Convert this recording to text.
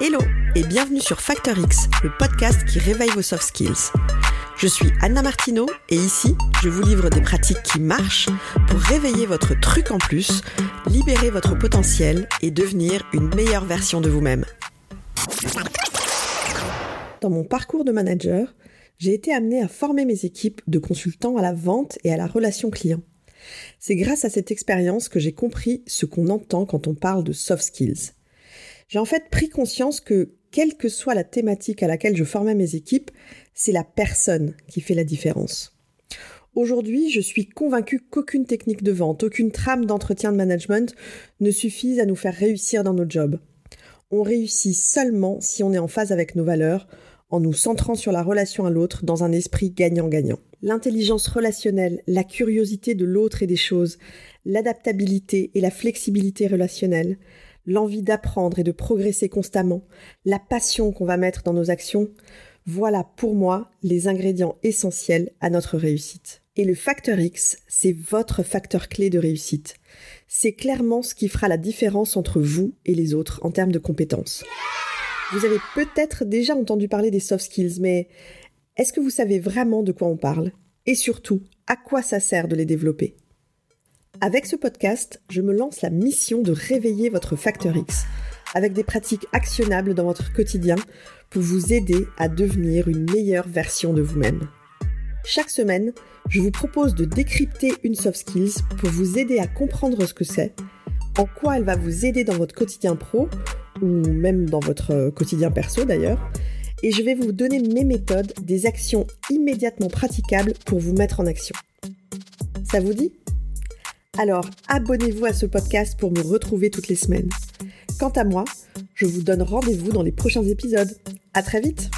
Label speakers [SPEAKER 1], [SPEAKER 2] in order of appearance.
[SPEAKER 1] et bienvenue sur Factor X, le podcast qui réveille vos soft skills. Je suis Anna Martino et ici, je vous livre des pratiques qui marchent pour réveiller votre truc en plus, libérer votre potentiel et devenir une meilleure version de vous-même. Dans mon parcours de manager, j'ai été amenée à former mes équipes de consultants à la vente et à la relation client. C'est grâce à cette expérience que j'ai compris ce qu'on entend quand on parle de soft skills. J'ai en fait pris conscience que, quelle que soit la thématique à laquelle je formais mes équipes, c'est la personne qui fait la différence. Aujourd'hui, je suis convaincue qu'aucune technique de vente, aucune trame d'entretien de management ne suffise à nous faire réussir dans nos jobs. On réussit seulement si on est en phase avec nos valeurs, en nous centrant sur la relation à l'autre dans un esprit gagnant-gagnant. L'intelligence relationnelle, la curiosité de l'autre et des choses, l'adaptabilité et la flexibilité relationnelle, l'envie d'apprendre et de progresser constamment, la passion qu'on va mettre dans nos actions, voilà pour moi les ingrédients essentiels à notre réussite. Et le facteur X, c'est votre facteur clé de réussite. C'est clairement ce qui fera la différence entre vous et les autres en termes de compétences. Vous avez peut-être déjà entendu parler des soft skills, mais est-ce que vous savez vraiment de quoi on parle? Et surtout, à quoi ça sert de les développer? Avec ce podcast, je me lance la mission de réveiller votre facteur X avec des pratiques actionnables dans votre quotidien pour vous aider à devenir une meilleure version de vous-même. Chaque semaine, je vous propose de décrypter une soft skills pour vous aider à comprendre ce que c'est, en quoi elle va vous aider dans votre quotidien pro ou même dans votre quotidien perso d'ailleurs, et je vais vous donner mes méthodes, des actions immédiatement praticables pour vous mettre en action. Ça vous dit? Alors abonnez-vous à ce podcast pour me retrouver toutes les semaines. Quant à moi, je vous donne rendez-vous dans les prochains épisodes. À très vite!